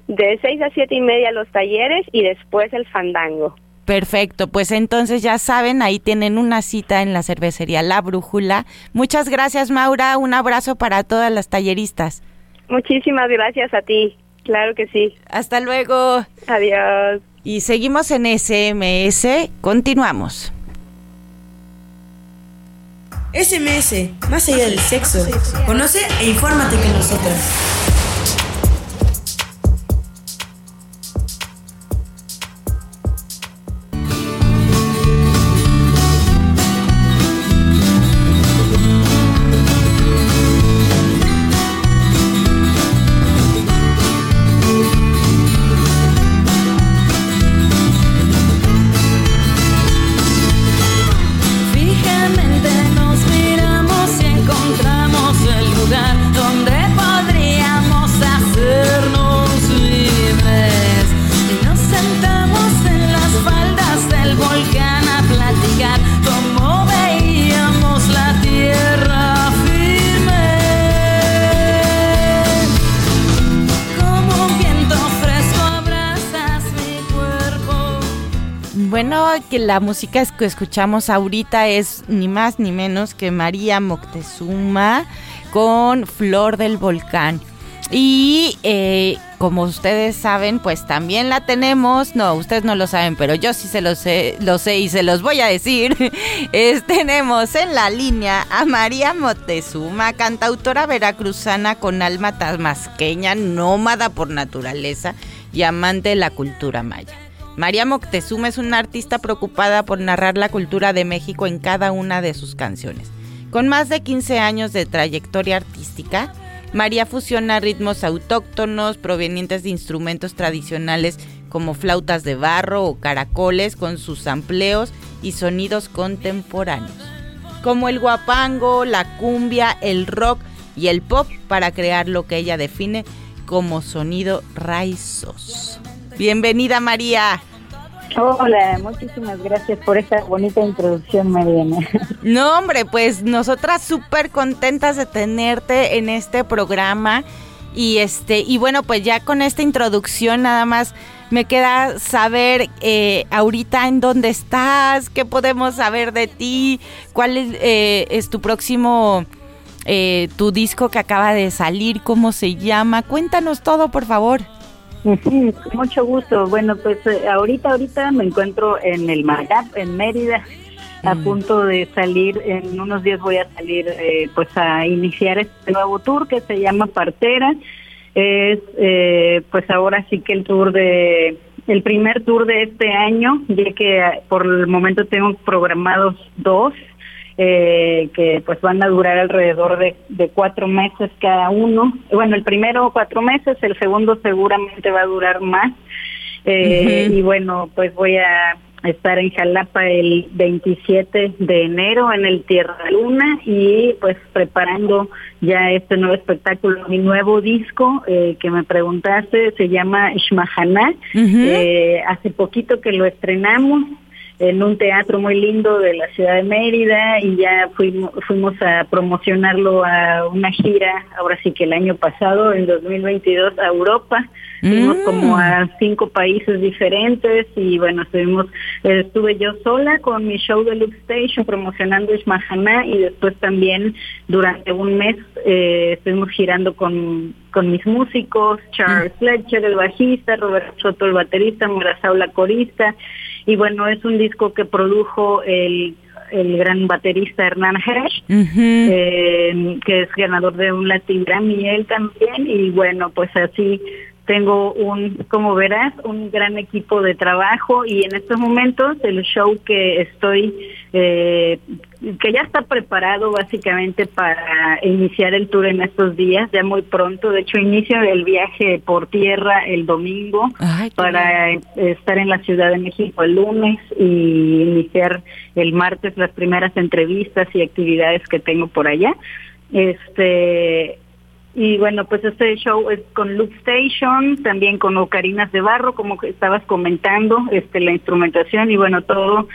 De 6 a 7 y media los talleres y después el fandango. Perfecto, pues entonces ya saben, ahí tienen una cita en la cervecería La Brújula. Muchas gracias, Maura. Un abrazo para todas las talleristas. Muchísimas gracias a ti. Claro que sí. Hasta luego. Adiós. Y seguimos en SMS. Continuamos. SMS, más allá del sexo. Conoce e infórmate que nosotros. Que la música que escuchamos ahorita es ni más ni menos que María Moctezuma con Flor del Volcán. Y eh, como ustedes saben, pues también la tenemos, no, ustedes no lo saben, pero yo sí se lo sé, lo sé y se los voy a decir. Es, tenemos en la línea a María Moctezuma, cantautora veracruzana con alma tasmasqueña, nómada por naturaleza y amante de la cultura maya. María Moctezuma es una artista preocupada por narrar la cultura de México en cada una de sus canciones. Con más de 15 años de trayectoria artística, María fusiona ritmos autóctonos provenientes de instrumentos tradicionales como flautas de barro o caracoles con sus amplios y sonidos contemporáneos, como el guapango, la cumbia, el rock y el pop para crear lo que ella define como sonido raizos. Bienvenida María. Hola, muchísimas gracias por esta bonita introducción, Mariana. No, hombre, pues nosotras súper contentas de tenerte en este programa. Y este, y bueno, pues ya con esta introducción nada más me queda saber eh, ahorita en dónde estás, qué podemos saber de ti, cuál es, eh, es tu próximo, eh, tu disco que acaba de salir, cómo se llama. Cuéntanos todo, por favor. Mucho gusto. Bueno, pues eh, ahorita, ahorita me encuentro en el Magap, en Mérida, a mm. punto de salir, en unos días voy a salir eh, pues a iniciar este nuevo tour que se llama Partera. Es eh, pues ahora sí que el tour de el primer tour de este año, ya que por el momento tengo programados dos eh, que pues van a durar alrededor de, de, cuatro meses cada uno. Bueno, el primero cuatro meses, el segundo seguramente va a durar más. Eh, Y bueno, pues voy a estar en Jalapa el 27 de enero en el Tierra Luna y pues preparando ya este nuevo espectáculo, mi nuevo disco eh, que me preguntaste, se llama Ishmahana. eh, hace poquito que lo estrenamos, en un teatro muy lindo de la ciudad de Mérida y ya fuimos, fuimos a promocionarlo a una gira, ahora sí que el año pasado, en 2022, a Europa. Fuimos Mm. como a cinco países diferentes y bueno, estuvimos, estuve yo sola con mi show de Loop Station promocionando Ismahana y después también durante un mes eh, estuvimos girando con, con mis músicos, Charles Fletcher, el bajista, Roberto Soto, el baterista, Murasaw, la corista y bueno, es un disco que produjo el el gran baterista Hernán Hesh, eh, que es ganador de un Latin Grammy él también. Y bueno, pues así tengo un, como verás, un gran equipo de trabajo y en estos momentos el show que estoy, eh, que ya está preparado básicamente para iniciar el tour en estos días, ya muy pronto. De hecho, inicio el viaje por tierra el domingo para estar en la Ciudad de México el lunes y iniciar el martes las primeras entrevistas y actividades que tengo por allá. Este y bueno, pues este show es con Loop Station, también con Ocarinas de Barro, como estabas comentando, este la instrumentación y bueno, todo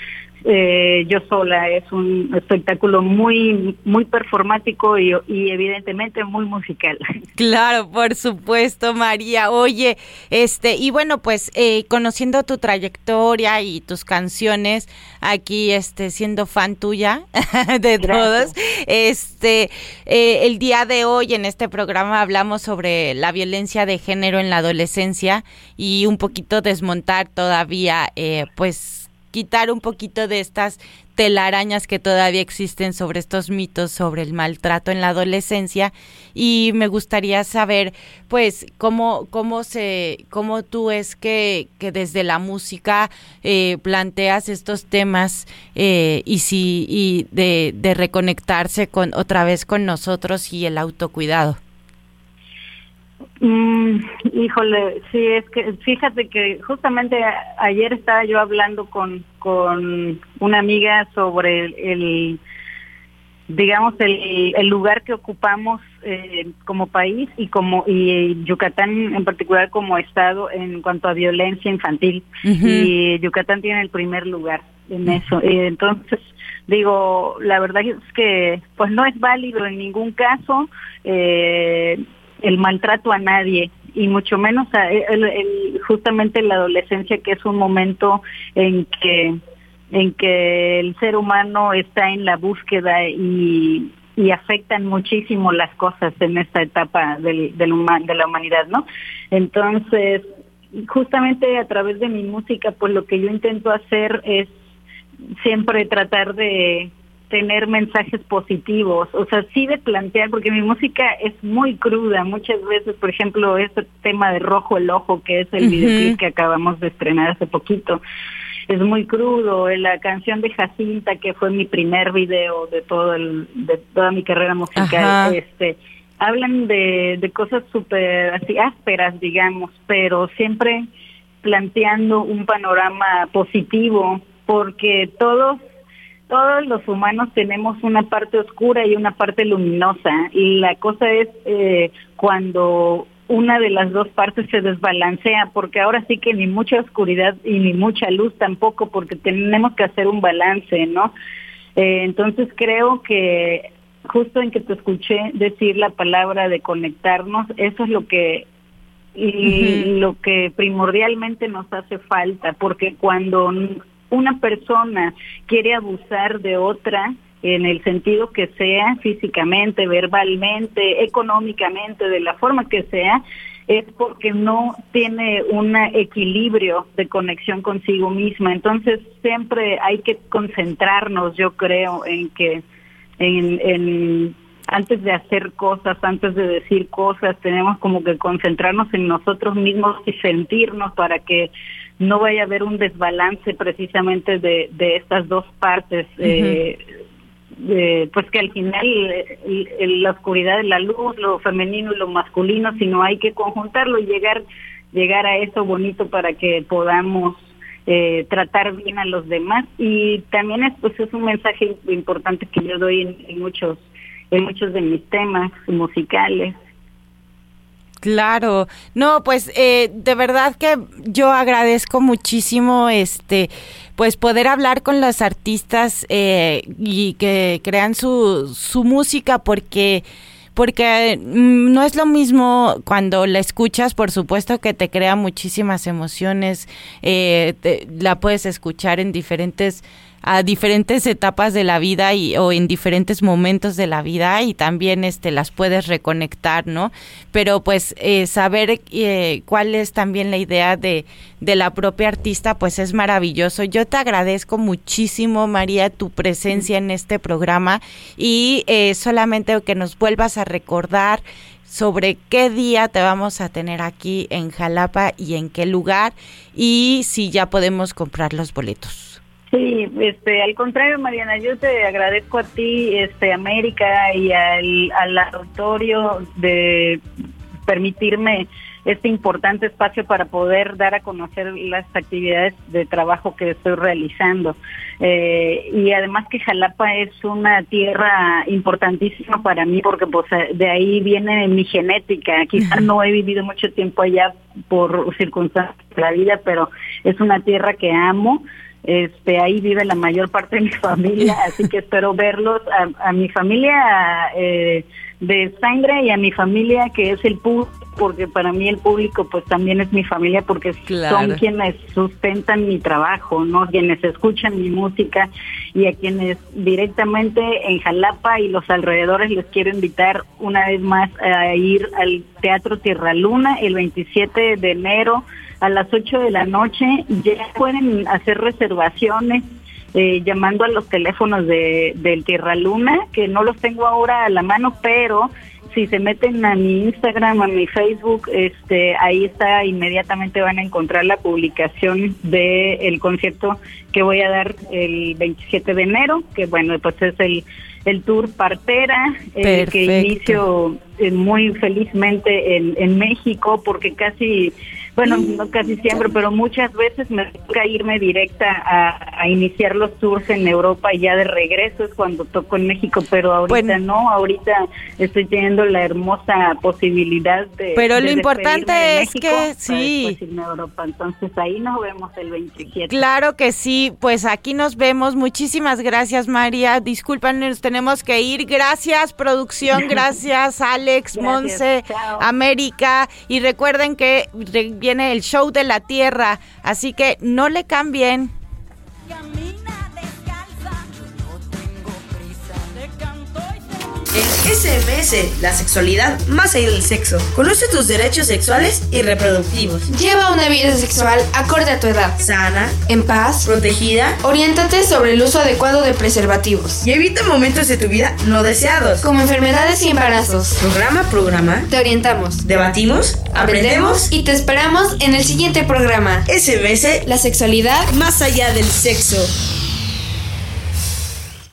eh, yo sola. Es un espectáculo muy muy performático y, y evidentemente muy musical. Claro, por supuesto, María. Oye, este, y bueno, pues eh, conociendo tu trayectoria y tus canciones, aquí, este, siendo fan tuya de todos, este, eh, el día de hoy en este programa hablamos sobre la violencia de género en la adolescencia y un poquito desmontar todavía, eh, pues, quitar un poquito de estas telarañas que todavía existen sobre estos mitos sobre el maltrato en la adolescencia. Y me gustaría saber pues cómo cómo se cómo tú es que, que desde la música eh, planteas estos temas eh, y si y de, de reconectarse con otra vez con nosotros y el autocuidado Mm, híjole, sí, es que fíjate que justamente ayer estaba yo hablando con, con una amiga sobre el, el, digamos, el, el lugar que ocupamos eh, como país y como y Yucatán en particular como estado en cuanto a violencia infantil. Y Yucatán tiene el primer lugar en eso. Eh, entonces, digo, la verdad es que pues no es válido en ningún caso. Eh, el maltrato a nadie y mucho menos a el- justamente la adolescencia que es un momento en que en que el ser humano está en la búsqueda y, y afectan muchísimo las cosas en esta etapa del, del huma- de la humanidad, ¿no? Entonces, justamente a través de mi música, pues lo que yo intento hacer es siempre tratar de tener mensajes positivos, o sea, sí de plantear, porque mi música es muy cruda, muchas veces, por ejemplo, este tema de Rojo el Ojo, que es el videoclip que acabamos de estrenar hace poquito, es muy crudo, la canción de Jacinta, que fue mi primer video de todo el, de toda mi carrera musical, Ajá. este, hablan de, de cosas súper así ásperas, digamos, pero siempre planteando un panorama positivo, porque todos todos los humanos tenemos una parte oscura y una parte luminosa y la cosa es eh, cuando una de las dos partes se desbalancea porque ahora sí que ni mucha oscuridad y ni mucha luz tampoco porque tenemos que hacer un balance, ¿no? Eh, entonces creo que justo en que te escuché decir la palabra de conectarnos, eso es lo que y lo que primordialmente nos hace falta, porque cuando una persona quiere abusar de otra, en el sentido que sea, físicamente, verbalmente, económicamente, de la forma que sea, es porque no tiene un equilibrio de conexión consigo misma. Entonces siempre hay que concentrarnos, yo creo, en que en, en antes de hacer cosas, antes de decir cosas, tenemos como que concentrarnos en nosotros mismos y sentirnos para que no vaya a haber un desbalance precisamente de, de estas dos partes. eh, de, pues que al final eh, el- la oscuridad de la luz, lo femenino y lo masculino, sino hay que conjuntarlo y llegar llegar a eso bonito para que podamos eh, tratar bien a los demás y también es pues es un mensaje importante que yo doy en, en muchos en muchos de mis temas musicales Claro, no, pues eh, de verdad que yo agradezco muchísimo, este, pues poder hablar con los artistas eh, y que crean su, su música porque porque mm, no es lo mismo cuando la escuchas, por supuesto que te crea muchísimas emociones, eh, te- la puedes escuchar en diferentes a diferentes etapas de la vida y o en diferentes momentos de la vida y también este las puedes reconectar, ¿no? Pero pues eh, saber eh, cuál es también la idea de, de la propia artista, pues es maravilloso. Yo te agradezco muchísimo, María, tu presencia en este programa y eh, solamente que nos vuelvas a recordar sobre qué día te vamos a tener aquí en Jalapa y en qué lugar y si ya podemos comprar los boletos. Sí, este, al contrario, Mariana, yo te agradezco a ti, este, América y al, al auditorio de permitirme este importante espacio para poder dar a conocer las actividades de trabajo que estoy realizando. Eh, y además que Jalapa es una tierra importantísima para mí porque pues de ahí viene mi genética. Quizás no he vivido mucho tiempo allá por circunstancias de la vida, pero es una tierra que amo. Este, ahí vive la mayor parte de mi familia, así que espero verlos a, a mi familia eh, de sangre y a mi familia que es el público, porque para mí el público pues también es mi familia porque Claro. son quienes sustentan mi trabajo, ¿no? Quienes escuchan mi música y a quienes directamente en Jalapa y los alrededores les quiero invitar una vez más a ir al Teatro Tierra Luna el 27 de enero a las 8 de la noche. Ya pueden hacer reservaciones eh, llamando a los teléfonos de, del Tierra Luna, que no los tengo ahora a la mano, pero si se meten a mi Instagram, a mi Facebook, este, ahí está, inmediatamente van a encontrar la publicación del el concierto que voy a dar el 27 de enero, que bueno, pues es el, el tour Partera, el que inicio eh, muy felizmente en, en México, porque casi, bueno, no casi siempre, pero muchas veces me toca irme directa a, a iniciar los tours en Europa y ya de regreso es cuando toco en México, pero ahorita no, ahorita estoy teniendo la hermosa posibilidad de... Pero de lo importante de es México que sí. a Europa. Entonces ahí nos vemos el 27. Claro que sí, pues aquí nos vemos. Muchísimas gracias, María. Disculpan, nos tenemos que ir. Gracias, producción. Gracias, Alex, Gracias, Monse. América. Y recuerden que re- viene el show de la tierra, así que no le cambien. En SMS, la sexualidad más allá del sexo. Conoce tus derechos sexuales y reproductivos. Lleva una vida sexual acorde a tu edad. Sana, En paz. protegida Oriéntate sobre el uso adecuado de preservativos. y evita momentos de tu vida no deseados. Como enfermedades y embarazos. Programa a programa, Te orientamos. debatimos, aprendemos. y te esperamos en el siguiente programa. SMS, La sexualidad más allá del sexo.